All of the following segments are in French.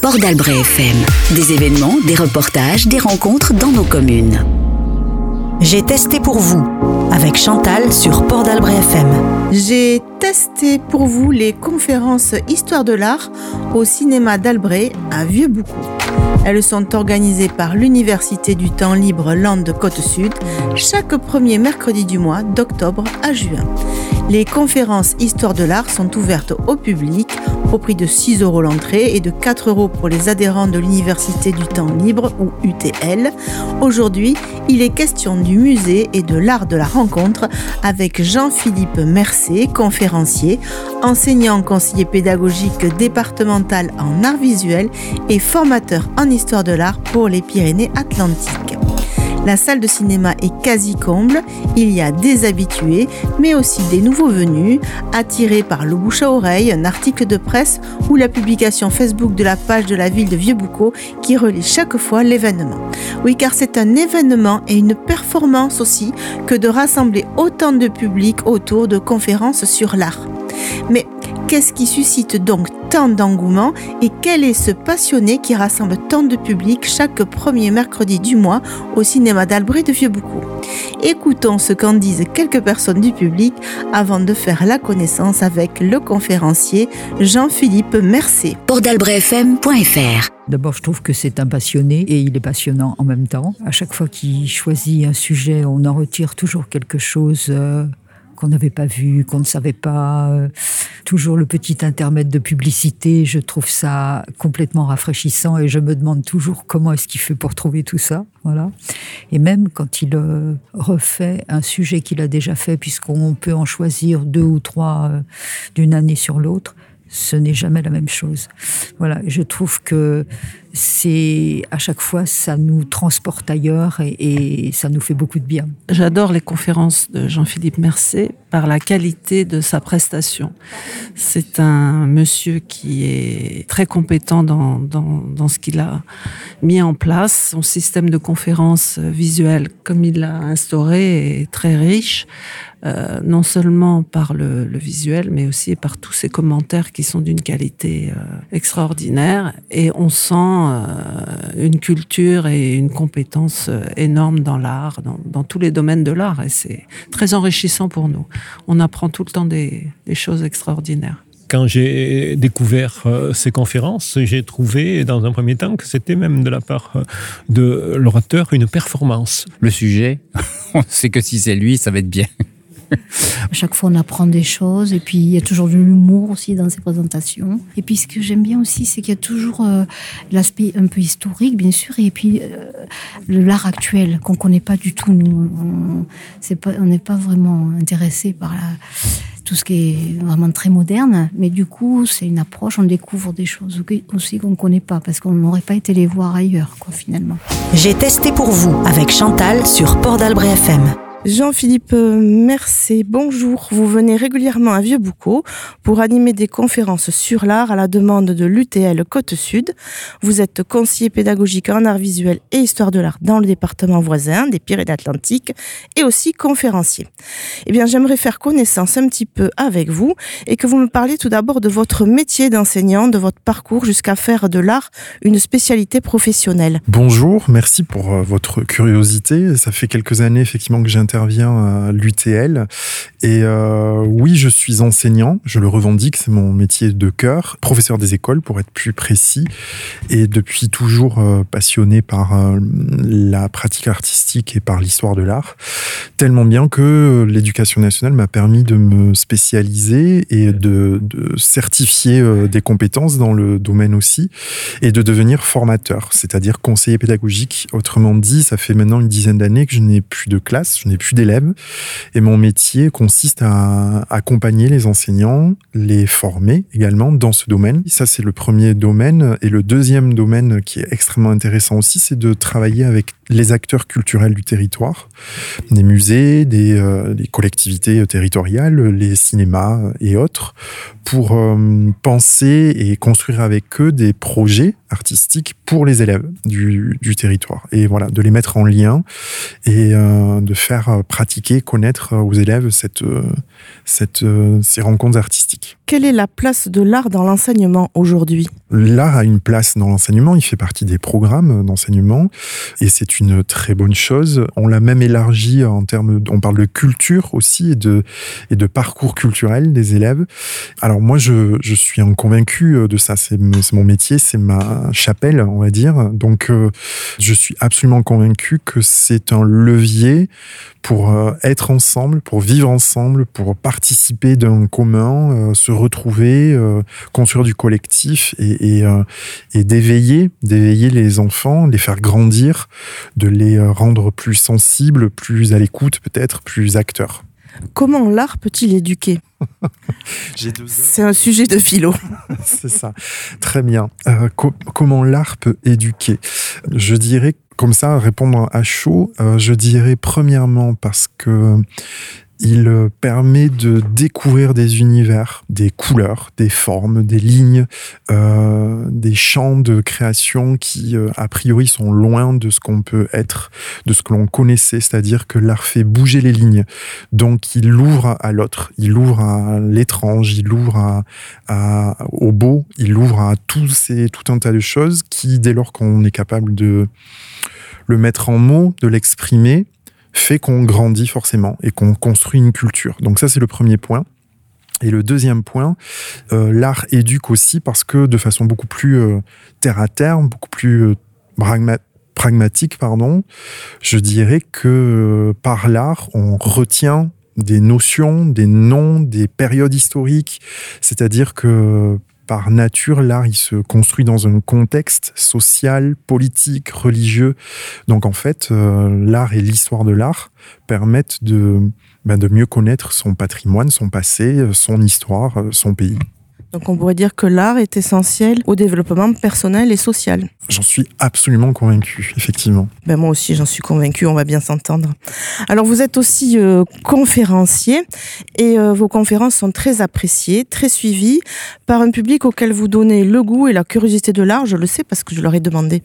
Port d'Albret FM. Des événements, des reportages, des rencontres dans nos communes. J'ai testé pour vous avec Chantal sur Port d'Albret FM. J'ai testé pour vous les conférences Histoire de l'art au cinéma d'Albret à Vieux-Boucau. Elles sont organisées par l'Université du temps libre Landes Côte Sud chaque premier mercredi du mois d'octobre à juin. Les conférences Histoire de l'art sont ouvertes au public au prix de 6 euros l'entrée et de 4 euros pour les adhérents de l'Université du temps libre ou UTL. Aujourd'hui, il est question du musée et de l'art de la rencontre avec Jean-Philippe Mercé, conférencier, enseignant conseiller pédagogique départemental en art visuel et formateur en histoire de l'art pour les Pyrénées-Atlantiques. La salle de cinéma est quasi comble, il y a des habitués, mais aussi des nouveaux venus, attirés par le bouche à oreille, un article de presse ou la publication Facebook de la page de la ville de Vieux-Boucau qui relie chaque fois l'événement. Oui, car c'est un événement et une performance aussi que de rassembler autant de public autour de conférences sur l'art. Mais qu'est-ce qui suscite donc tant d'engouement et quel est ce passionné qui rassemble tant de public chaque premier mercredi du mois au cinéma d'Albret de Vieux-Boucau Écoutons ce qu'en disent quelques personnes du public avant de faire la connaissance avec le conférencier Jean-Philippe Mercé. Portdalbretfm.fr D'abord, je trouve que c'est un passionné et il est passionnant en même temps. À chaque fois qu'il choisit un sujet, on en retire toujours quelque chose euh, qu'on n'avait pas vu, qu'on ne savait pas. Euh, toujours le petit intermède de publicité, je trouve ça complètement rafraîchissant et je me demande toujours comment est-ce qu'il fait pour trouver tout ça. Voilà. Et même quand il euh, refait un sujet qu'il a déjà fait, puisqu'on peut en choisir deux ou trois euh, d'une année sur l'autre, ce n'est jamais la même chose. Voilà, je trouve que c'est à chaque fois ça nous transporte ailleurs et, ça nous fait beaucoup de bien. J'adore les conférences de Jean-Philippe Mercé par la qualité de sa prestation. C'est un monsieur qui est très compétent dans, dans, dans ce qu'il a mis en place. Son système de conférences visuelles, comme il l'a instauré, est très riche. Euh, non seulement par le, le, visuel, mais aussi par tous ses commentaires qui sont d'une qualité euh, extraordinaire. Et on sent euh, une culture et une compétence euh, énorme dans l'art, dans, dans, tous les domaines de l'art. Et c'est très enrichissant pour nous. On apprend tout le temps des, des choses extraordinaires quand j'ai découvert euh, ces conférences, j'ai trouvé dans un premier temps que c'était même de la part de l'orateur une performance. Le sujet, on sait que si c'est lui, ça va être bien. À chaque fois, on apprend des choses. Et puis, il y a toujours de l'humour aussi dans ces présentations. Et puis, ce que j'aime bien aussi, c'est qu'il y a toujours euh, l'aspect un peu historique, bien sûr, et puis euh, l'art actuel qu'on connaît pas du tout. Nous, on n'est pas, vraiment intéressé par tout ce qui est vraiment très moderne. Mais du coup, c'est une approche, on découvre des choses aussi qu'on ne connaît pas, parce qu'on n'aurait pas été les voir ailleurs, finalement. J'ai testé pour vous avec Chantal sur Port d'Albret FM. Jean-Philippe Mercé, bonjour. Vous venez régulièrement à Vieux-Boucau pour animer des conférences sur l'art à la demande de l'UTL Côte-Sud. Vous êtes conseiller pédagogique en art visuel et histoire de l'art dans le département voisin des Pyrénées-Atlantiques et aussi conférencier. Eh bien, j'aimerais faire connaissance un petit peu avec vous et que vous me parliez tout d'abord de votre métier d'enseignant, de votre parcours jusqu'à faire de l'art une spécialité professionnelle. Bonjour, merci pour euh, votre curiosité. Ça fait quelques années effectivement que j'ai intervient à l'UTL. Et euh, oui, je suis enseignant, je le revendique, c'est mon métier de cœur, professeur des écoles pour être plus précis, et depuis toujours euh, passionné par euh, la pratique artistique et par l'histoire de l'art, tellement bien que l'éducation nationale m'a permis de me spécialiser et de, de certifier des compétences dans le domaine aussi, et de devenir formateur, c'est-à-dire conseiller pédagogique. Autrement dit, ça fait maintenant une dizaine d'années que je n'ai plus de classe, je n'ai plus d'élèves. Et mon métier consiste à accompagner les enseignants, les former également dans ce domaine. Ça, c'est le premier domaine. Et le deuxième domaine qui est extrêmement intéressant aussi, c'est de travailler avec les acteurs culturels du territoire, des musées, des, euh, collectivités territoriales, les cinémas et autres, pour euh, penser et construire avec eux des projets artistiques pour les élèves du, du territoire. Et voilà, de les mettre en lien et euh, de faire pouvoir pratiquer, connaître aux élèves cette, cette, ces rencontres artistiques. Quelle est la place de l'art dans l'enseignement aujourd'hui? L'art a une place dans l'enseignement, il fait partie des programmes d'enseignement et c'est une très bonne chose. On l'a même élargi en termes, on parle de culture aussi et de, et de parcours culturel des élèves. Alors moi, je, je suis un convaincu de ça, c'est mon métier, c'est ma chapelle, on va dire. Donc euh, je suis absolument convaincu que c'est un levier pour euh, être ensemble, pour vivre ensemble, pour participer d'un commun, euh, se retrouver, construire du collectif et, et, euh, et d'éveiller, d'éveiller les enfants, les faire grandir, de les euh, rendre plus sensibles, plus à l'écoute peut-être, plus acteurs. Comment l'art peut-il éduquer C'est un sujet de philo. C'est ça. Très bien. Euh, co comment l'art peut éduquer? Je dirais, comme ça, répondre à chaud, euh, je dirais premièrement parce que il euh, permet de découvrir des univers, des couleurs, des formes, des lignes, euh, des champs de création qui, euh, a priori, sont loin de ce qu'on peut être, de ce que l'on connaissait, c'est-à-dire que l'art fait bouger les lignes. Donc, il ouvre à l'autre, il ouvre à l'étrange, il ouvre à, à, au beau, il ouvre à tous ces, tout un tas de choses qui, dès lors qu'on est capable de le mettre en mots, de l'exprimer, fait qu'on grandit forcément et qu'on construit une culture. Donc ça, c'est le premier point. Et le deuxième point, euh, l'art éduque aussi parce que de façon beaucoup plus euh, terre à terre, beaucoup plus euh, pragmatique, pardon, je dirais que par l'art, on retient des notions, des noms, des périodes historiques. C'est-à-dire que par nature, l'art, il se construit dans un contexte social, politique, religieux. Donc en fait, euh, l'art et l'histoire de l'art permettent de, ben, de mieux connaître son patrimoine, son passé, son histoire, son pays. Donc on pourrait dire que l'art est essentiel au développement personnel et social. J'en suis absolument convaincu, effectivement. Ben moi aussi, j'en suis convaincu, on va bien s'entendre. Alors vous êtes aussi euh, conférencier et euh, vos conférences sont très appréciées, très suivies par un public auquel vous donnez le goût et la curiosité de l'art, je le sais parce que je leur ai demandé.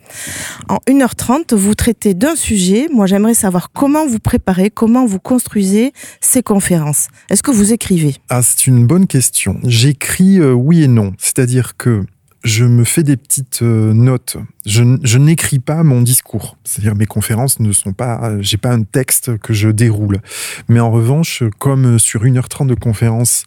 En 1h30, vous traitez d'un sujet. Moi, j'aimerais savoir comment vous préparez, comment vous construisez ces conférences. Est-ce que vous écrivez? Ah, c'est une bonne question. J'écris euh, oui et non. C'est-à-dire que je me fais des petites euh, notes. Je, n'écris pas mon discours. C'est-à-dire mes conférences ne sont pas, j'ai pas un texte que je déroule. Mais en revanche, comme sur 1h30 de conférence,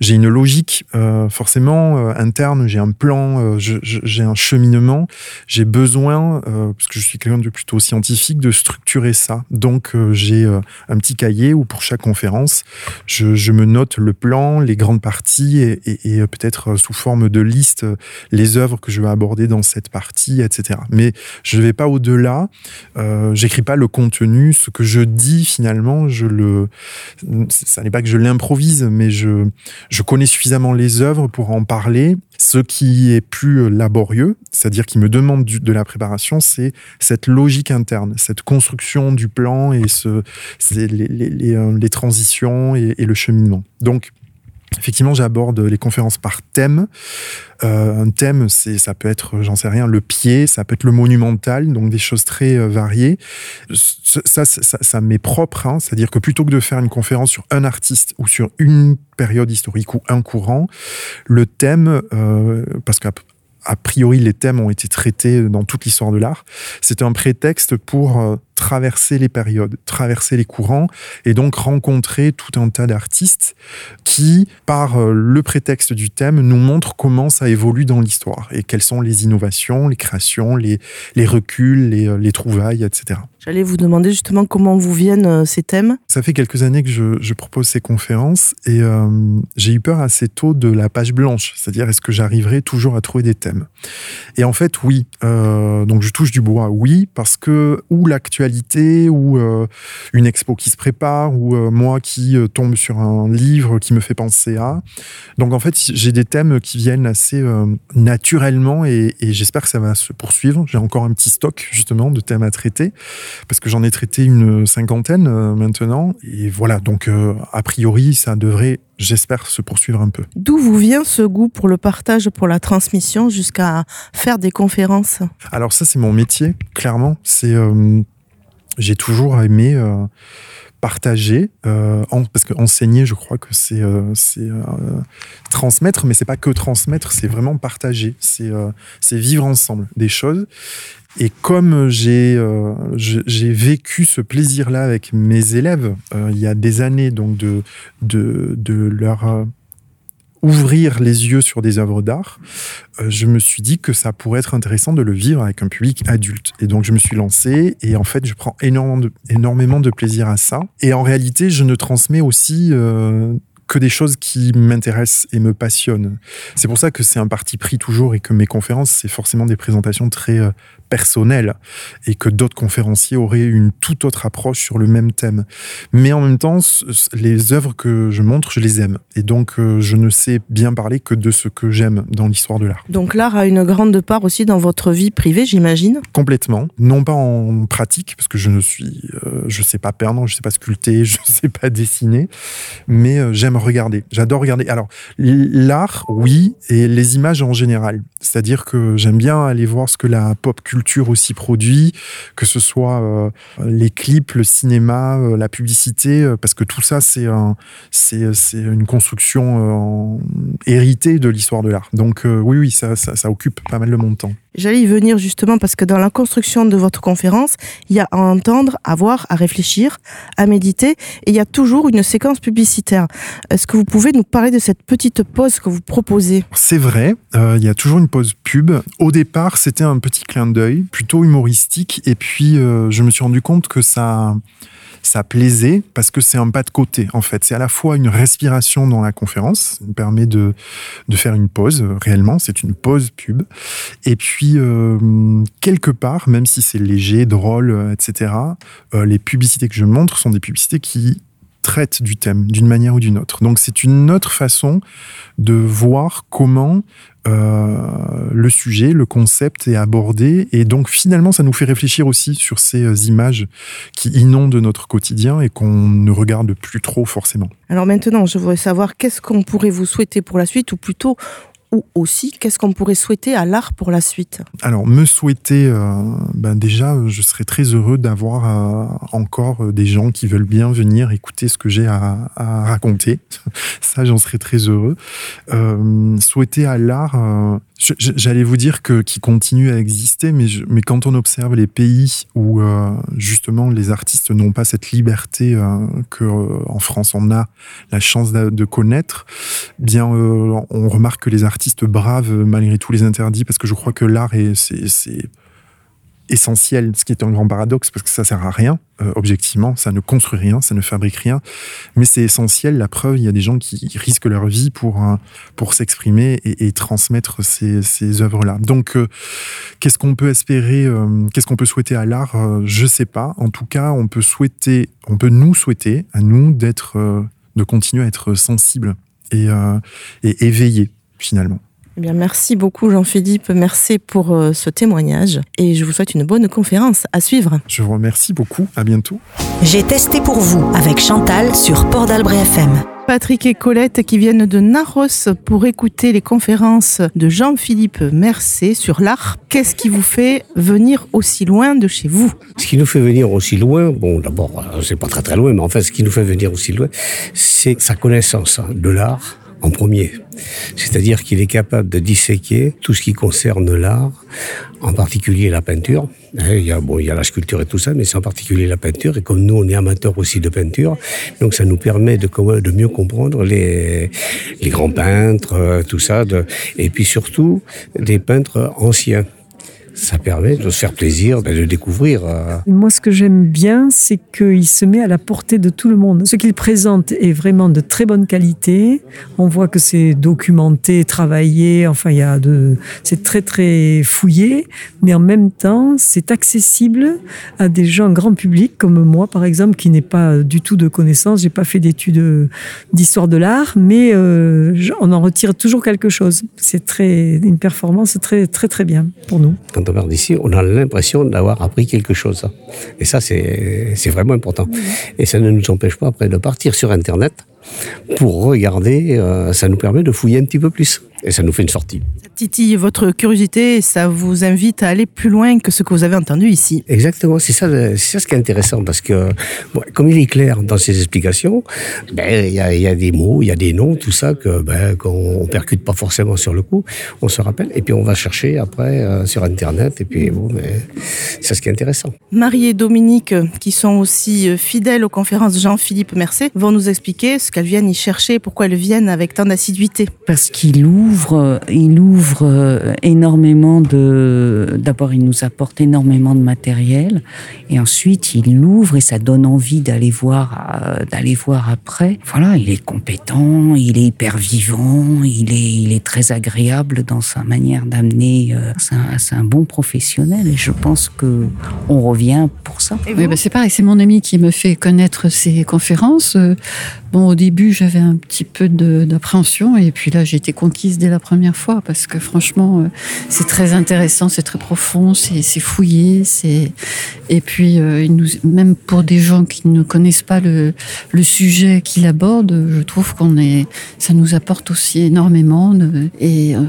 j'ai une logique euh, forcément euh, interne, j'ai un plan, euh, j'ai un cheminement, j'ai besoin, parce que je suis quelqu'un de plutôt scientifique, de structurer ça. Donc j'ai un petit cahier où pour chaque conférence, je, me note le plan, les grandes parties et peut-être sous forme de liste les œuvres que je vais aborder dans cette partie, etc. Mais je ne vais pas au-delà, j'écris pas le contenu, ce que je dis finalement, je le, ça n'est pas que je l'improvise, mais je je connais suffisamment les œuvres pour en parler. Ce qui est plus laborieux, c'est-à-dire qui me demande de la préparation, c'est cette logique interne, cette construction du plan et euh, les, transitions et, et le cheminement. Donc, Effectivement, j'aborde les conférences par thème. Euh, un thème, c'est, ça peut être, j'en sais rien, le pied, ça peut être le monumental, donc des choses très euh, variées. Ça, ça, ça, m'est propre, hein, c'est-à-dire que plutôt que de faire une conférence sur un artiste ou sur une période historique ou un courant, le thème, euh, parce qu'à a priori les thèmes ont été traités dans toute l'histoire de l'art, c'est un prétexte pour traverser les périodes, traverser les courants et donc rencontrer tout un tas d'artistes qui, par euh, le prétexte du thème, nous montrent comment ça évolue dans l'histoire et quelles sont les innovations, les créations, les, les reculs, les, euh, les trouvailles, etc. J'allais vous demander justement comment vous viennent ces thèmes. Ça fait quelques années que je, je propose ces conférences et euh, j'ai eu peur assez tôt de la page blanche, c'est-à-dire est-ce que j'arriverai toujours à trouver des thèmes Et en fait, oui. Euh, donc je touche du bois, oui, parce que ou l'actualité, ou euh, une expo qui se prépare, ou euh, moi qui euh, tombe sur un livre qui me fait penser à. Donc en fait, j'ai des thèmes qui viennent assez naturellement et, et j'espère que ça va se poursuivre. J'ai encore un petit stock justement de thèmes à traiter parce que j'en ai traité une cinquantaine maintenant. Et voilà, donc a priori, ça devrait, j'espère, se poursuivre un peu. D'où vous vient ce goût pour le partage, pour la transmission, jusqu'à faire des conférences? Alors ça, c'est mon métier, clairement. C'est, euh, j'ai toujours aimé partager, euh, parce que enseigner, je crois que c'est euh, c'est transmettre, mais c'est pas que transmettre, c'est vraiment partager, c'est c'est vivre ensemble des choses. Et comme j'ai j'ai vécu ce plaisir-là avec mes élèves il y a des années, donc de de, de leur ouvrir les yeux sur des œuvres d'art, euh, je me suis dit que ça pourrait être intéressant de le vivre avec un public adulte. Et donc je me suis lancé et en fait je prends énormément de, énormément de plaisir à ça. Et en réalité je ne transmets aussi euh, que des choses qui m'intéressent et me passionnent. C'est pour ça que c'est un parti pris toujours et que mes conférences, c'est forcément des présentations très euh, personnelles et que d'autres conférenciers auraient une toute autre approche sur le même thème. Mais en même temps, les œuvres que je montre, je les aime. Et donc, euh, je ne sais bien parler que de ce que j'aime dans l'histoire de l'art. Donc, l'art a une grande part aussi dans votre vie privée, j'imagine? Complètement. Non pas en pratique, parce que je ne suis, euh, je sais pas peindre, je sais pas sculpter, je sais pas dessiner, mais j'aime regarder. J'adore regarder. Alors, l'art, oui, et les images en général. C'est-à-dire que j'aime bien aller voir ce que la pop culture aussi produit, que ce soit euh, les clips, le cinéma, euh, la publicité, euh, parce que tout ça, c'est, une construction héritée de l'histoire de l'art. Donc, oui, oui, ça, ça, ça occupe pas mal de mon temps. J'allais y venir justement parce que dans la construction de votre conférence, il y a à entendre, à voir, à réfléchir, à méditer, et il y a toujours une séquence publicitaire. Est-ce que vous pouvez nous parler de cette petite pause que vous proposez? C'est vrai, euh, il y a toujours une pause pub. Au départ, c'était un petit clin d'œil, plutôt humoristique, et puis euh, je me suis rendu compte que ça ça plaisait parce que c'est un pas de côté en fait. C'est à la fois une respiration dans la conférence, ça me permet de, de faire une pause réellement, c'est une pause pub. Et puis euh, quelque part, même si c'est léger, drôle, etc., euh, les publicités que je montre sont des publicités qui traitent du thème d'une manière ou d'une autre. Donc c'est une autre façon de voir comment euh, le sujet, le concept est abordé. Et donc finalement, ça nous fait réfléchir aussi sur ces euh, images qui inondent notre quotidien et qu'on ne regarde plus trop forcément. Alors maintenant, je voudrais savoir qu'est-ce qu'on pourrait vous souhaiter pour la suite, ou plutôt ou aussi qu'est-ce qu'on pourrait souhaiter à l'art pour la suite? Alors me souhaiter, euh, ben déjà, je serais très heureux d'avoir encore des gens qui veulent bien venir écouter ce que j'ai à, raconter. Ça, j'en serais très heureux. souhaiter à l'art euh, j'allais vous dire que qui continue à exister, mais, mais quand on observe les pays où euh, justement les artistes n'ont pas cette liberté euh, que en France on a la chance de, connaître, bien on remarque que les artistes bravent malgré tous les interdits parce que je crois que l'art est c'est essentiel, ce qui est un grand paradoxe parce que ça sert à rien, euh, objectivement, ça ne construit rien, ça ne fabrique rien, mais c'est essentiel. La preuve, il y a des gens qui risquent leur vie pour euh, pour s'exprimer et, transmettre ces, ces œuvres-là. Donc, euh, qu'est-ce qu'on peut espérer, qu'est-ce qu'on peut souhaiter à l'art Je sais pas. En tout cas, on peut souhaiter, on peut nous souhaiter à nous d'être, de continuer à être sensibles et, et éveillés finalement. Eh bien, merci beaucoup Jean-Philippe, merci pour euh, ce témoignage et je vous souhaite une bonne conférence à suivre. Je vous remercie beaucoup, à bientôt. J'ai testé pour vous avec Chantal sur Port d'Albret FM. Patrick et Colette qui viennent de Naros pour écouter les conférences de Jean-Philippe Mercé sur l'art. Qu'est-ce qui vous fait venir aussi loin de chez vous? Ce qui nous fait venir aussi loin, bon d'abord euh, c'est pas très très loin, mais en fait ce qui nous fait venir aussi loin, c'est sa connaissance de l'art en premier. C'est-à-dire qu'il est capable de disséquer tout ce qui concerne l'art, en particulier la peinture. Hein, il y a, bon, il y a la sculpture et tout ça, mais c'est en particulier la peinture. Et comme nous, on est amateurs aussi de peinture, donc ça nous permet de, mieux comprendre les, grands peintres, euh, tout ça, et puis surtout des peintres anciens ça permet de se faire plaisir, de découvrir. Euh. Moi, ce que j'aime bien, c'est qu'il se met à la portée de tout le monde. Ce qu'il présente est vraiment de très bonne qualité. On voit que c'est documenté, travaillé. Enfin, il y a de, c'est très très fouillé, mais en même temps, c'est accessible à des gens grand public comme moi, par exemple, qui n'ai pas du tout de connaissances. J'ai pas fait d'études d'histoire de l'art, mais euh, on en retire toujours quelque chose. C'est très une performance très très très bien pour nous quand on d'ici, on a l'impression d'avoir appris quelque chose. Et ça, c'est vraiment important. Et ça ne nous empêche pas après de partir sur Internet pour regarder. Euh, ça nous permet de fouiller un petit peu plus. Et ça nous fait une sortie. Titi, votre curiosité, ça vous invite à aller plus loin que ce que vous avez entendu ici. Exactement, c'est ça, c'est ça ce qui est intéressant parce que bon, comme il est clair dans ses explications, ben il y a, y a, des mots, il y a des noms, tout ça que ben qu'on percute pas forcément sur le coup, on se rappelle et puis on va chercher après euh, sur internet et puis bon, ben, c'est ce qui est intéressant. Marie et Dominique, qui sont aussi euh, fidèles aux conférences Jean-Philippe Mercé, vont nous expliquer ce qu'elles viennent y chercher, pourquoi elles viennent avec tant d'assiduité. Parce qu'il ouvre, il ouvre euh, énormément de. D'abord, il nous apporte énormément de matériel, et ensuite il l'ouvre et ça donne envie d'aller voir, euh, d'aller voir après. Voilà, il est compétent, il est hyper vivant, il est, il est très agréable dans sa manière d'amener. Euh, c'est un, un, bon professionnel, et je pense que on revient pour ça. Oui, bah c'est pareil, c'est mon ami qui me fait connaître ces conférences. Bon, au début, j'avais un petit peu d'appréhension, et puis là, j'ai été conquise dès la première fois parce que franchement, euh, c'est très intéressant, c'est très profond, c'est fouillé, c'est et puis euh, nous, même pour des gens qui ne connaissent pas le, sujet qu'il aborde, je trouve qu'on est, ça nous apporte aussi énormément et euh,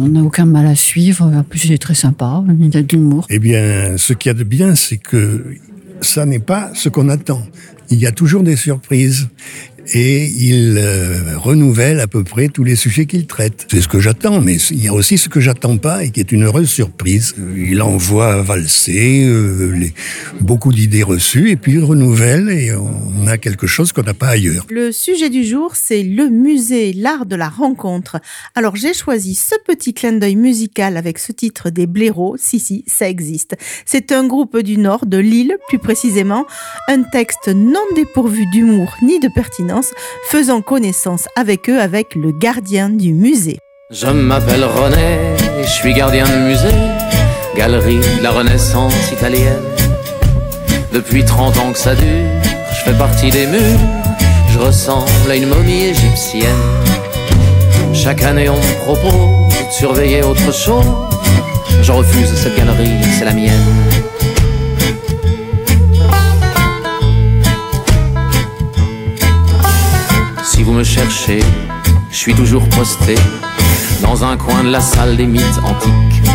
on n'a aucun mal à suivre. En plus, il est très sympa, il a de l'humour. Eh bien, ce qu'il y a de bien, c'est que ça n'est pas ce qu'on attend. Il y a toujours des surprises et il euh, renouvelle à peu près tous les sujets qu'il traite. C'est ce que j'attends, mais il y a aussi ce que j'attends pas et qui est une heureuse surprise. Il envoie valser euh, beaucoup d'idées reçues et puis il renouvelle et on a quelque chose qu'on n'a pas ailleurs. Le sujet du jour, c'est le musée, l'art de la rencontre. Alors j'ai choisi ce petit clin d'œil musical avec ce titre des blaireaux. Si, si, ça existe. C'est un groupe du Nord, de Lille plus précisément. Un texte non dépourvu d'humour ni de pertinence faisant connaissance avec eux avec le gardien du musée. Je m'appelle René, je suis gardien de musée, galerie de la Renaissance italienne. Depuis 30 ans que ça dure, je fais partie des murs, je ressemble à une momie égyptienne. Chaque année on me propose de surveiller autre chose, je refuse cette galerie, c'est la mienne. Vous me cherchez, je suis toujours posté dans un coin de la salle des mythes antiques,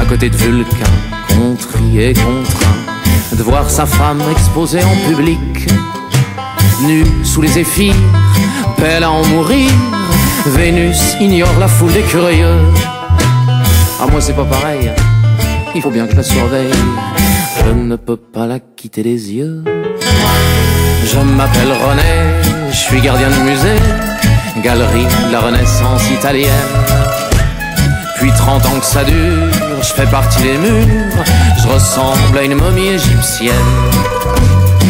à côté de Vulcain, contrit et contraint de voir sa femme exposée en public, nue sous les éphyres, belle à en mourir. Vénus ignore la foule des curieux. Ah, moi c'est pas pareil, il faut bien que je la surveille. Je ne peux pas la quitter des yeux. Je m'appelle René, je suis gardien de musée, galerie de la Renaissance italienne. Puis 30 ans que ça dure, je fais partie des murs, je ressemble à une momie égyptienne.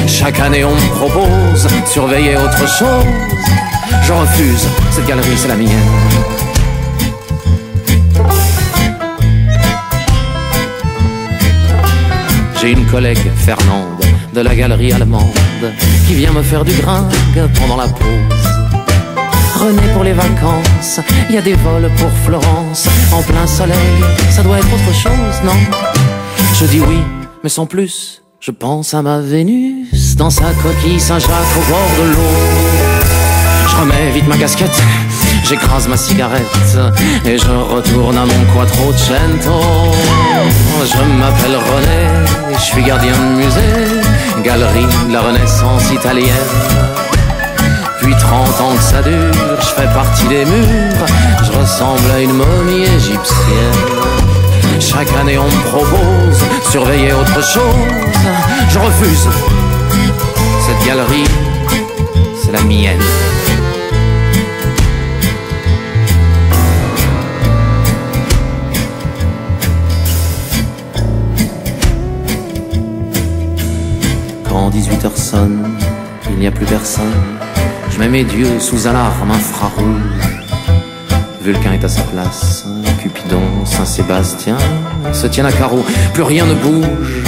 Chaque année on me propose de surveiller autre chose, je refuse, cette galerie c'est la mienne. J'ai une collègue, Fernande, de la galerie allemande qui vient me faire du gringue pendant la pause. René pour les vacances, il y a des vols pour Florence en plein soleil, ça doit être autre chose, non? Je dis oui, mais sans plus. Je pense à ma Vénus dans sa coquille Saint-Jacques au bord de l'eau. Je remets vite ma casquette, j'écrase ma cigarette et je retourne à mon quattrocento. Je m'appelle René, je suis gardien de musée galerie de la Renaissance italienne. Puis 30 ans que ça dure, je fais partie des murs, je ressemble à une momie égyptienne. Chaque année on me propose surveiller autre chose, je refuse. Cette galerie, c'est la mienne. 18h sonne, il n'y a plus personne. Je mets mes dieux sous alarme infrarouge. Vulcain est à sa place, Cupidon, Saint-Sébastien se tiennent à carreau, plus rien ne bouge.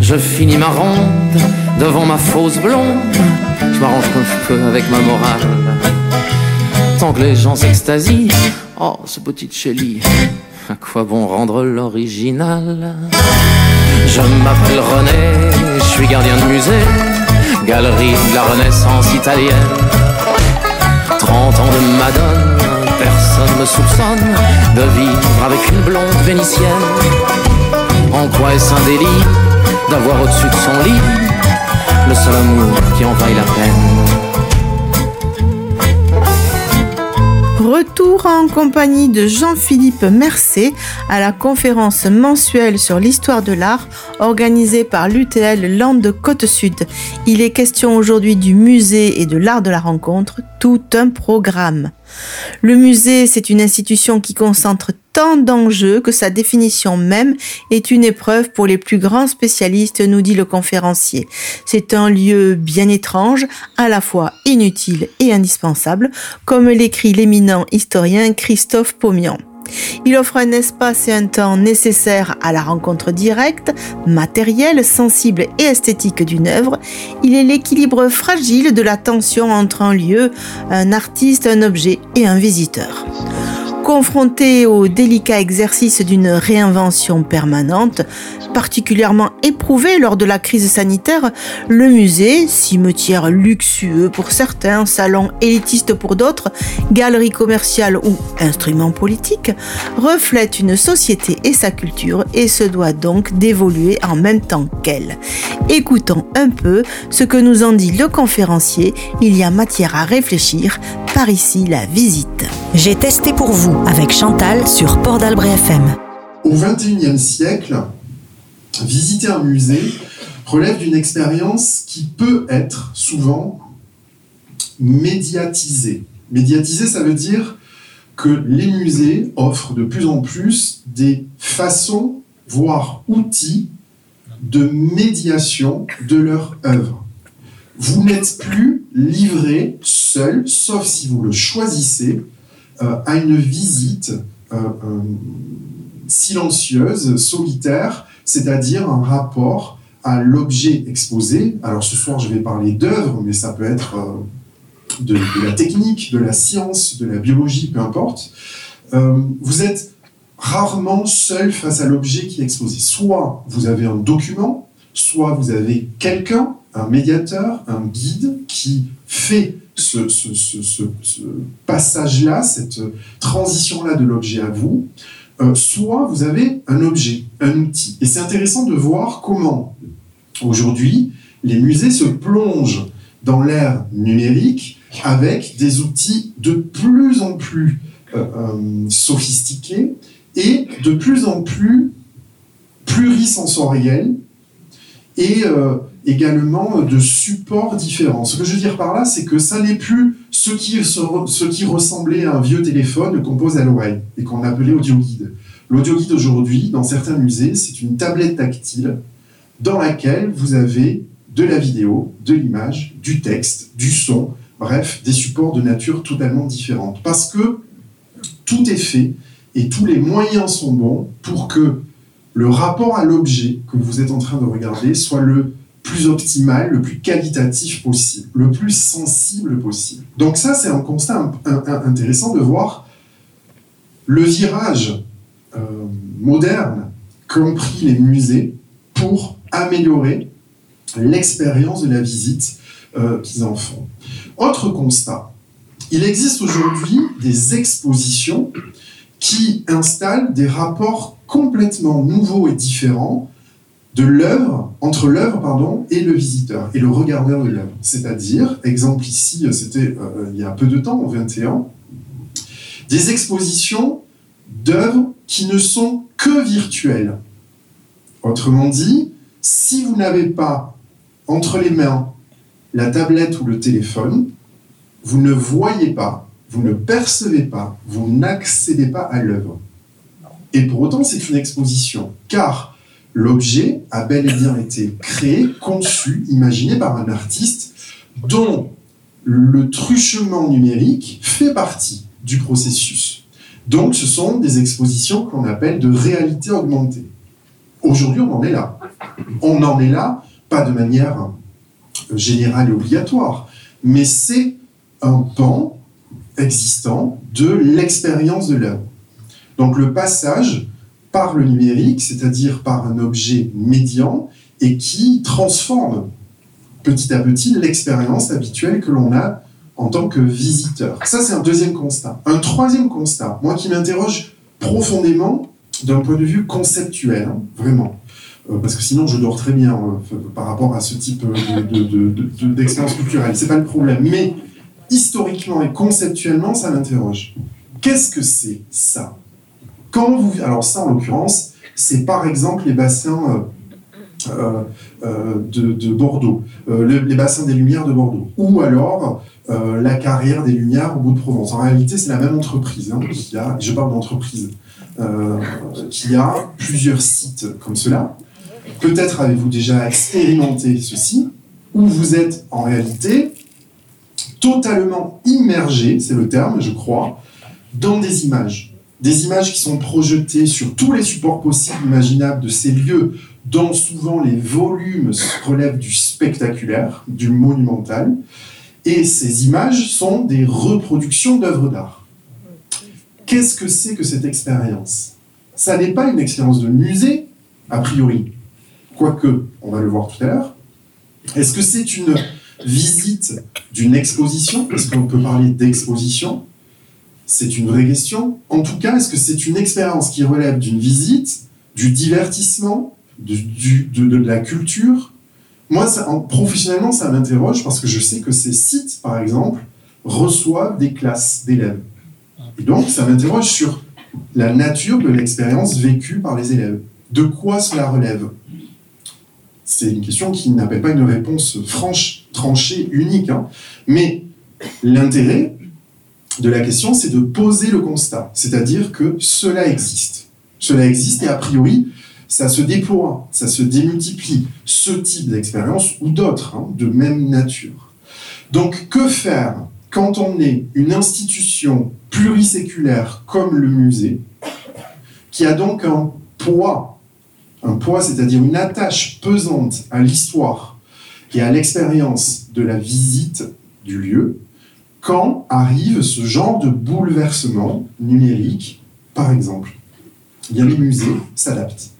Je finis ma ronde devant ma fausse blonde. Je m'arrange comme je peux avec ma morale. Tant que les gens s'extasient, oh ce petit Chélie, à quoi bon rendre l'original? Je m'appelle René, je suis gardien de musée, galerie de la Renaissance italienne. 30 ans de Madone, personne me soupçonne de vivre avec une blonde vénitienne. En quoi est-ce un délit d'avoir au-dessus de son lit le seul amour qui en vaille la peine? Retour en compagnie de Jean-Philippe À la conférence mensuelle sur l'histoire de l'art organisée par l'UTL Land Côte Sud. Il est question aujourd'hui du musée et de l'art de la rencontre, tout un programme. Le musée, c'est une institution qui concentre tant d'enjeux que sa définition même est une épreuve pour les plus grands spécialistes, nous dit le conférencier. C'est un lieu bien étrange, à la fois inutile et indispensable, comme l'écrit l'éminent historien Christophe Pomian. Il offre un espace et un temps nécessaires à la rencontre directe, matérielle, sensible et esthétique d'une œuvre. Il est l'équilibre fragile de la tension entre un lieu, un artiste, un objet et un visiteur. Confronté au délicat exercice d'une réinvention permanente, particulièrement éprouvé lors de la crise sanitaire, le musée, cimetière luxueux pour certains, salon élitiste pour d'autres, galerie commerciale ou instrument politique, reflète une société et sa culture et se doit donc d'évoluer en même temps qu'elle. Écoutons un peu ce que nous en dit le conférencier, il y a matière à réfléchir, par ici la visite. J'ai testé pour vous avec Chantal sur Port d'Albret FM. Au XXIe siècle, visiter un musée relève d'une expérience qui peut être souvent médiatisée. Médiatisée, ça veut dire que les musées offrent de plus en plus des façons, voire outils, de médiation de leur œuvre. Vous n'êtes plus livré seul, sauf si vous le choisissez, à une visite euh, euh, silencieuse, solitaire, c'est-à-dire un rapport à l'objet exposé. Alors ce soir, je vais parler d'œuvres, mais ça peut être de, la technique, de la science, de la biologie, peu importe. vous êtes rarement seul face à l'objet qui est exposé. Soit vous avez un document, soit vous avez quelqu'un, un médiateur, un guide qui fait ce, passage-là, cette transition-là de l'objet à vous, euh, soit vous avez un objet, un outil. Et c'est intéressant de voir comment, aujourd'hui, les musées se plongent dans l'ère numérique avec des outils de plus en plus euh, euh, sophistiqués et de plus en plus plurisensoriels et également de supports différents. Ce que je veux dire par là, c'est que ça n'est plus ce qui, ce qui ressemblait à un vieux téléphone qu'on pose à l'oreille et qu'on appelait audio guide. L'audio guide aujourd'hui, dans certains musées, c'est une tablette tactile dans laquelle vous avez de la vidéo, de l'image, du texte, du son, bref, des supports de nature totalement différente. Parce que tout est fait et tous les moyens sont bons pour que le rapport à l'objet que vous êtes en train de regarder soit le plus optimal, le plus qualitatif possible, le plus sensible possible. Donc ça, c'est un constat intéressant de voir le virage euh, moderne qu'ont pris les musées pour améliorer l'expérience de la visite euh, qu'ils en font. Autre constat, il existe aujourd'hui des expositions qui installent des rapports complètement nouveaux et différents de l'œuvre, entre l'œuvre pardon, et le visiteur, et le regardeur de l'œuvre. C'est-à-dire, exemple ici, c'était euh, il y a peu de temps, en 21, des expositions d'œuvres qui ne sont que virtuelles. Autrement dit, si vous n'avez pas entre les mains la tablette ou le téléphone, vous ne voyez pas, vous ne percevez pas, vous n'accédez pas à l'œuvre. Et pour autant, c'est une exposition, car l'objet a bel et bien été créé, conçu, imaginé par un artiste dont le truchement numérique fait partie du processus. Donc ce sont des expositions qu'on appelle de réalité augmentée. Aujourd'hui, on en est là. On en est là, pas de manière générale et obligatoire, mais c'est un pan existant de l'expérience de l'œuvre. Donc le passage par le numérique, c'est-à-dire par un objet médian, et qui transforme petit à petit l'expérience habituelle que l'on a en tant que visiteur. Ça, c'est un deuxième constat. Un troisième constat, moi qui m'interroge profondément d'un point de vue conceptuel, hein, vraiment. Euh, parce que sinon, je dors très bien euh, par rapport à ce type d'expérience de, de, culturelle. C'est pas le problème. Mais historiquement et conceptuellement, ça m'interroge. Qu'est-ce que c'est ça? Quand vous, alors ça, en l'occurrence, c'est par exemple les bassins euh, de, Bordeaux, les bassins des Lumières de Bordeaux, ou alors la carrière des Lumières au bout de Provence. En réalité, c'est la même entreprise hein, je parle d'entreprise, qui a plusieurs sites comme cela, Peut-être avez-vous déjà expérimenté ceci, où vous êtes en réalité totalement immergé, c'est le terme, je crois, dans des images. Des images qui sont projetées sur tous les supports possibles, imaginables de ces lieux dont souvent les volumes relèvent du spectaculaire, du monumental. Et ces images sont des reproductions d'œuvres d'art. Qu'est-ce que c'est que cette expérience? Ça n'est pas une expérience de musée, a priori quoique, on va le voir tout à l'heure. Est-ce que c'est une visite d'une exposition? Est-ce qu'on peut parler d'exposition? C'est une vraie question. En tout cas, est-ce que c'est une expérience qui relève d'une visite, du divertissement, de, la culture? Moi, professionnellement, ça m'interroge parce que je sais que ces sites, par exemple, reçoivent des classes d'élèves. Et donc, ça m'interroge sur la nature de l'expérience vécue par les élèves. De quoi cela relève? C'est une question qui n'appelle pas une réponse franche, tranchée, unique. Hein. Mais l'intérêt de la question, c'est de poser le constat, c'est-à-dire que cela existe. Cela existe et a priori, ça se déploie, ça se démultiplie, ce type d'expérience ou d'autres hein, de même nature. Donc que faire quand on est une institution pluriséculaire comme le musée, qui a donc un poids un poids, c'est-à-dire une attache pesante à l'histoire et à l'expérience de la visite du lieu, quand arrive ce genre de bouleversement numérique, par exemple? Eh les musées s'adaptent.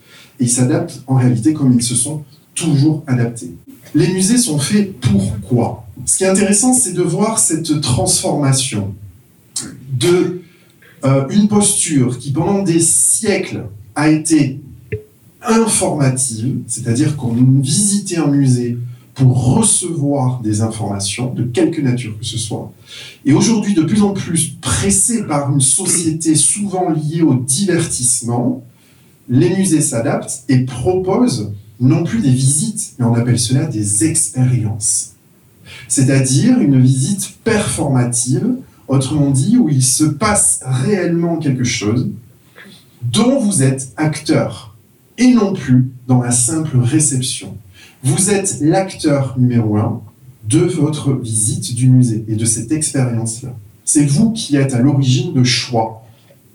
Et ils s'adaptent en réalité comme ils se sont toujours adaptés. Les musées sont faits pour quoi? Ce qui est intéressant, c'est de voir cette transformation de euh, une posture qui, pendant des siècles, a été informative, c'est-à-dire qu'on visitait un musée pour recevoir des informations de quelque nature que ce soit. Et aujourd'hui, de plus en plus pressé par une société souvent liée au divertissement, les musées s'adaptent et proposent non plus des visites, mais on appelle cela des expériences. C'est-à-dire une visite performative, autrement dit, où il se passe réellement quelque chose dont vous êtes acteur et non plus dans la simple réception. Vous êtes l'acteur numéro un de votre visite du musée et de cette expérience-là. C'est vous qui êtes à l'origine de choix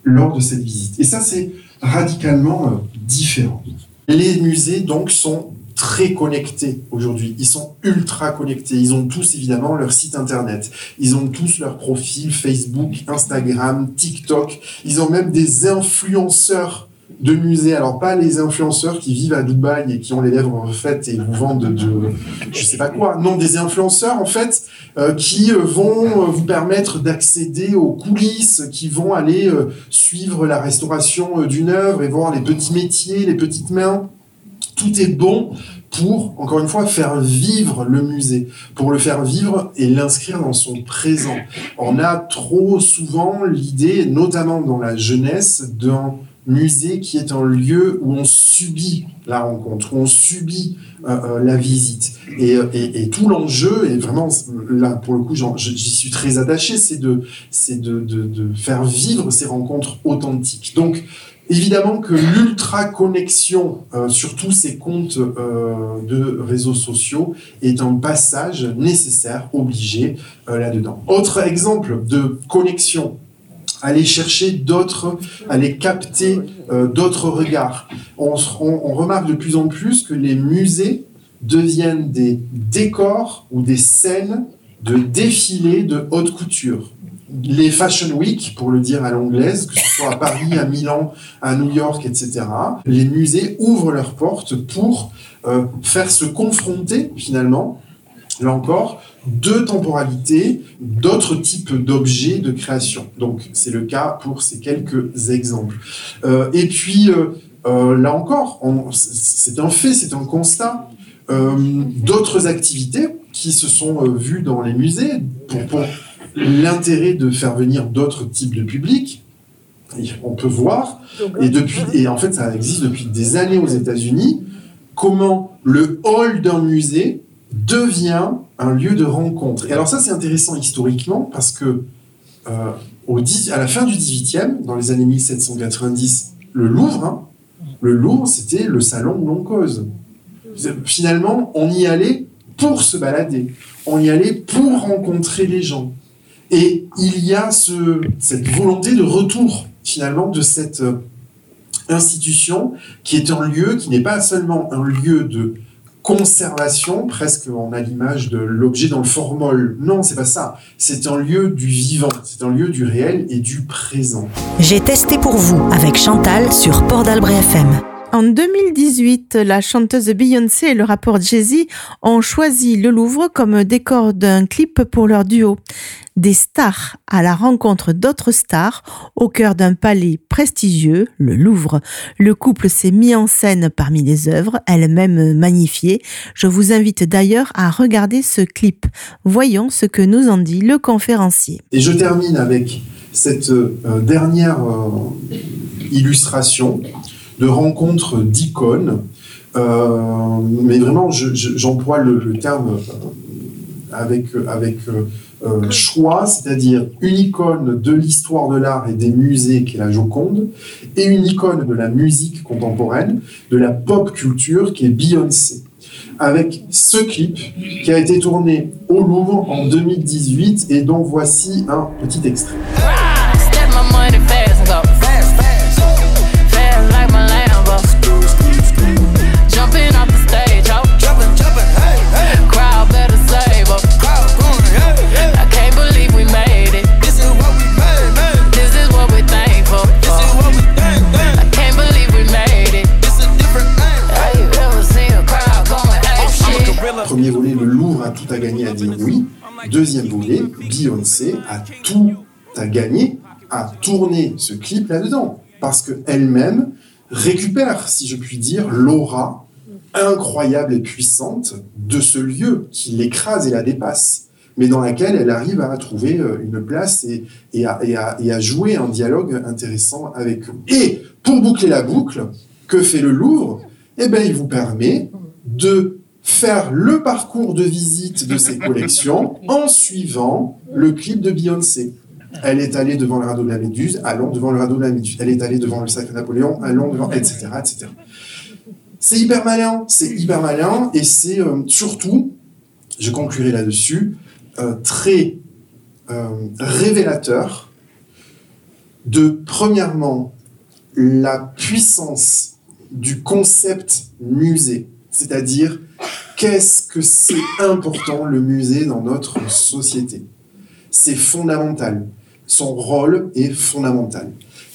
lors de cette visite. Et ça, c'est radicalement euh, différent. Les musées, donc, sont très connectés aujourd'hui. Ils sont ultra connectés. Ils ont tous évidemment leur site internet. Ils ont tous leur profil Facebook, Instagram, TikTok. Ils ont même des influenceurs de musées. Alors, pas les influenceurs qui vivent à Dubaï et qui ont les lèvres refaites et vous vendent de, je sais pas quoi. Non, des influenceurs, en fait, euh, qui euh, vont euh, vous permettre d'accéder aux coulisses, qui vont aller suivre la restauration d'une œuvre et voir les petits métiers, les petites mains. Tout est bon pour, encore une fois, faire vivre le musée, pour le faire vivre et l'inscrire dans son présent. On a trop souvent l'idée, notamment dans la jeunesse, d'un musée qui est un lieu où on subit la rencontre, où on subit euh, euh, la visite. Euh, et, et, tout l'enjeu, et vraiment, là, pour le coup, j'y suis très attaché, c'est de, de, de, faire vivre ces rencontres authentiques. Donc, évidemment que l'ultra-connexion sur tous ces comptes de réseaux sociaux est un passage nécessaire, obligé là-dedans. Autre exemple de connexion aller chercher d'autres, aller capter euh, d'autres regards. On, remarque de plus en plus que les musées deviennent des décors ou des scènes de défilés de haute couture. Les Fashion Week, pour le dire à l'anglaise, que ce soit à Paris, à Milan, à New York, etc., les musées ouvrent leurs portes pour euh, faire se confronter finalement là encore, deux temporalités, d'autres types d'objets de création. Donc c'est le cas pour ces quelques exemples. Euh, et puis, euh, euh, là encore, c'est un fait, c'est un constat. d'autres activités qui se sont vues dans les musées pour, pour l'intérêt de faire venir d'autres types de publics. On peut voir, et, depuis, et en fait ça existe depuis des années aux États-Unis, comment le hall d'un musée devient un lieu de rencontre. Et alors ça, c'est intéressant historiquement parce que euh, au à la fin du 18e, dans les années 1790, le Louvre, hein, le Louvre, c'était le salon où l'on cause. Finalement, on y allait pour se balader, on y allait pour rencontrer les gens. Et il y a ce, cette volonté de retour, finalement, de cette euh, institution qui est un lieu qui n'est pas seulement un lieu de conservation, presque on a l'image de l'objet dans le formol. Non, c'est pas ça. C'est un lieu du vivant, c'est un lieu du réel et du présent. J'ai testé pour vous avec Chantal sur Port d'Albret FM. En 2018, la chanteuse Beyoncé et le rappeur Jay-Z ont choisi le Louvre comme décor d'un clip pour leur duo. Des stars à la rencontre d'autres stars au cœur d'un palais prestigieux, le Louvre. Le couple s'est mis en scène parmi les œuvres, elles-mêmes magnifiées. Je vous invite d'ailleurs à regarder ce clip. Voyons ce que nous en dit le conférencier. Et je termine avec cette euh, dernière euh, illustration de rencontres d'icônes. Euh, mais vraiment, j'emploie le, terme euh, avec, avec euh, choix, c'est-à-dire une icône de l'histoire de l'art et des musées qui est la Joconde, et une icône de la musique contemporaine, de la pop culture qui est Beyoncé. Avec ce clip qui a été tourné au Louvre en 2018 et dont voici un petit extrait. Premier Deuxième volet, Beyoncé a tout à gagner à tourner ce clip là-dedans. Parce qu'elle-même récupère, si je puis dire, l'aura incroyable et puissante de ce lieu qui l'écrase et la dépasse, mais dans laquelle elle arrive à trouver euh, une place et, à, jouer un dialogue intéressant avec eux. Et pour boucler la boucle, que fait le Louvre? Eh bien, il vous permet de faire le parcours de visite de ses collections en suivant le clip de Beyoncé. Elle est allée devant le radeau de la Méduse, allons devant le radeau de la Méduse. Elle est allée devant le Sacré Napoléon, allons devant, etc., etc. C'est hyper malin, c'est hyper malin, et c'est euh, surtout, je conclurai là-dessus, euh, très euh, révélateur de, premièrement, la puissance du concept musée, c'est-à-dire qu'est-ce que c'est important le musée dans notre société? C'est fondamental. Son rôle est fondamental.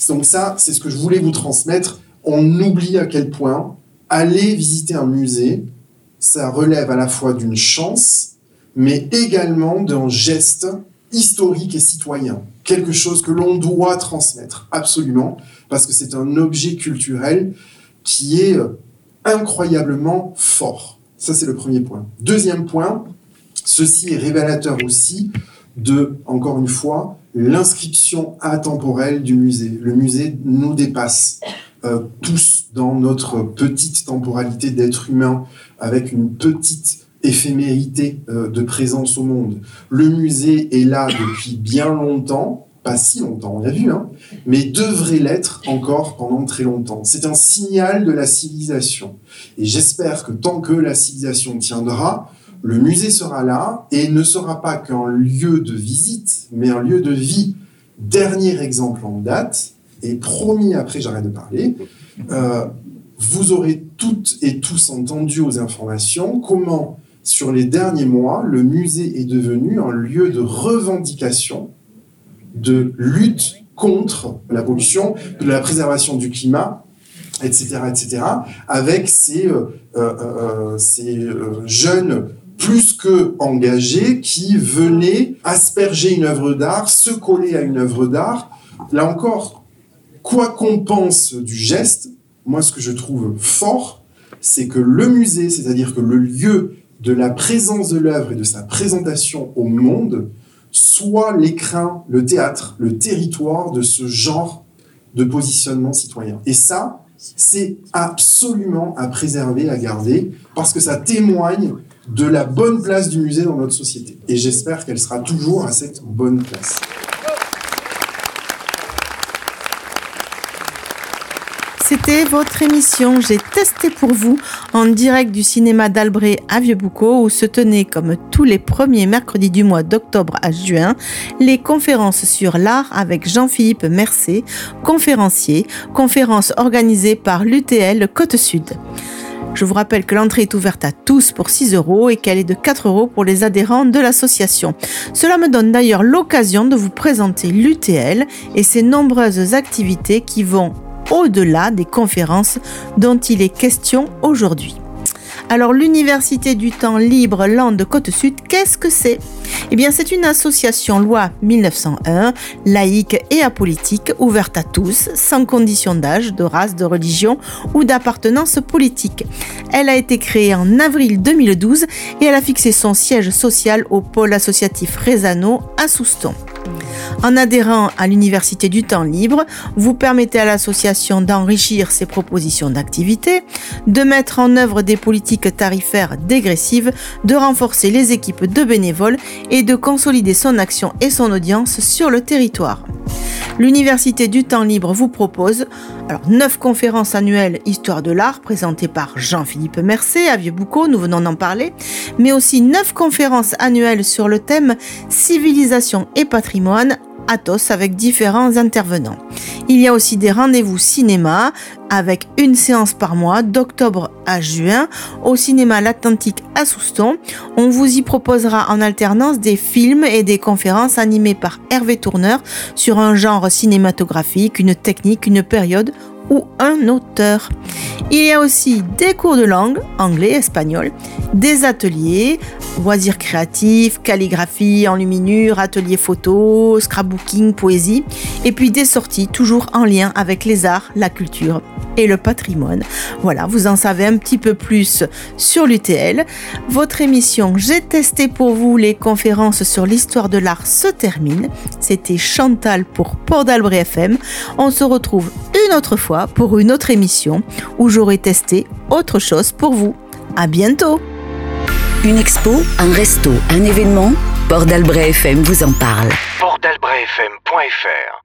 Donc ça, c'est ce que je voulais vous transmettre. On oublie à quel point aller visiter un musée, ça relève à la fois d'une chance, mais également d'un geste historique et citoyen. Quelque chose que l'on doit transmettre, absolument, parce que c'est un objet culturel qui est euh, incroyablement fort. Ça, c'est le premier point. Deuxième point, ceci est révélateur aussi de, encore une fois, l'inscription atemporelle du musée. Le musée nous dépasse euh, tous dans notre petite temporalité d'être humain, avec une petite éphémérité euh, de présence au monde. Le musée est là depuis bien longtemps, pas si longtemps, on a vu, hein, mais devrait l'être encore pendant très longtemps. C'est un signal de la civilisation. Et j'espère que tant que la civilisation tiendra, le musée sera là et ne sera pas qu'un lieu de visite, mais un lieu de vie. Dernier exemple en date, et promis après j'arrête de parler, euh, vous aurez toutes et tous entendu aux informations comment, sur les derniers mois, le musée est devenu un lieu de revendication de lutte contre la pollution, de la préservation du climat, etc., etc., avec ces, euh, euh, euh, ces jeunes plus que engagés qui venaient asperger une œuvre d'art, se coller à une œuvre d'art. Là encore, quoi qu'on pense du geste, moi ce que je trouve fort, c'est que le musée, c'est-à-dire que le lieu de la présence de l'œuvre et de sa présentation au monde, soit l'écrin, le théâtre, le territoire de ce genre de positionnement citoyen. Et ça, c'est absolument à préserver, à garder, parce que ça témoigne de la bonne place du musée dans notre société. Et j'espère qu'elle sera toujours à cette bonne place. C'était votre émission J'ai testé pour vous en direct du cinéma d'Albret à Vieux-Boucau où se tenaient comme tous les premiers mercredis du mois d'octobre à juin les conférences sur l'art avec Jean-Philippe Mercé, conférencier, conférence organisée par l'UTL Côte Sud. Je vous rappelle que l'entrée est ouverte à tous pour 6 euros et qu'elle est de 4 euros pour les adhérents de l'association. Cela me donne d'ailleurs l'occasion de vous présenter l'UTL et ses nombreuses activités qui vont au-delà des conférences dont il est question aujourd'hui. Alors l'Université du temps libre Land Côte Sud, qu'est-ce que c'est? Eh bien c'est une association loi 1901, laïque et apolitique, ouverte à tous, sans condition d'âge, de race, de religion ou d'appartenance politique. Elle a été créée en avril 2012 et elle a fixé son siège social au pôle associatif Rezano à Souston. En adhérant à l'Université du temps libre, vous permettez à l'association d'enrichir ses propositions d'activité, de mettre en œuvre des politiques tarifaires dégressives, de renforcer les équipes de bénévoles et de consolider son action et son audience sur le territoire. L'Université du temps libre vous propose alors, 9 conférences annuelles Histoire de l'art présentées par Jean-Philippe Mercé à Vieux-Boucau, nous venons d'en parler, mais aussi 9 conférences annuelles sur le thème Civilisation et patrimoine Athos avec différents intervenants. Il y a aussi des rendez-vous cinéma avec une séance par mois d'octobre à juin au cinéma L'Atlantique à Souston. On vous y proposera en alternance des films et des conférences animées par Hervé Tourneur sur un genre cinématographique, une technique, une période ou un auteur. Il y a aussi des cours de langue, anglais, espagnol, des ateliers, loisirs créatifs, calligraphie, enluminure, ateliers photo, scrapbooking, poésie, et puis des sorties toujours en lien avec les arts, la culture et le patrimoine. Voilà, vous en savez un petit peu plus sur l'UTL. Votre émission J'ai testé pour vous les conférences sur l'histoire de l'art se termine. C'était Chantal pour Port d'Albret FM. On se retrouve une autre fois pour une autre émission où j'aurai testé autre chose pour vous. À bientôt! Une expo, un resto, un événement, Port d'Albret FM vous en parle. Portdalbretfm.fr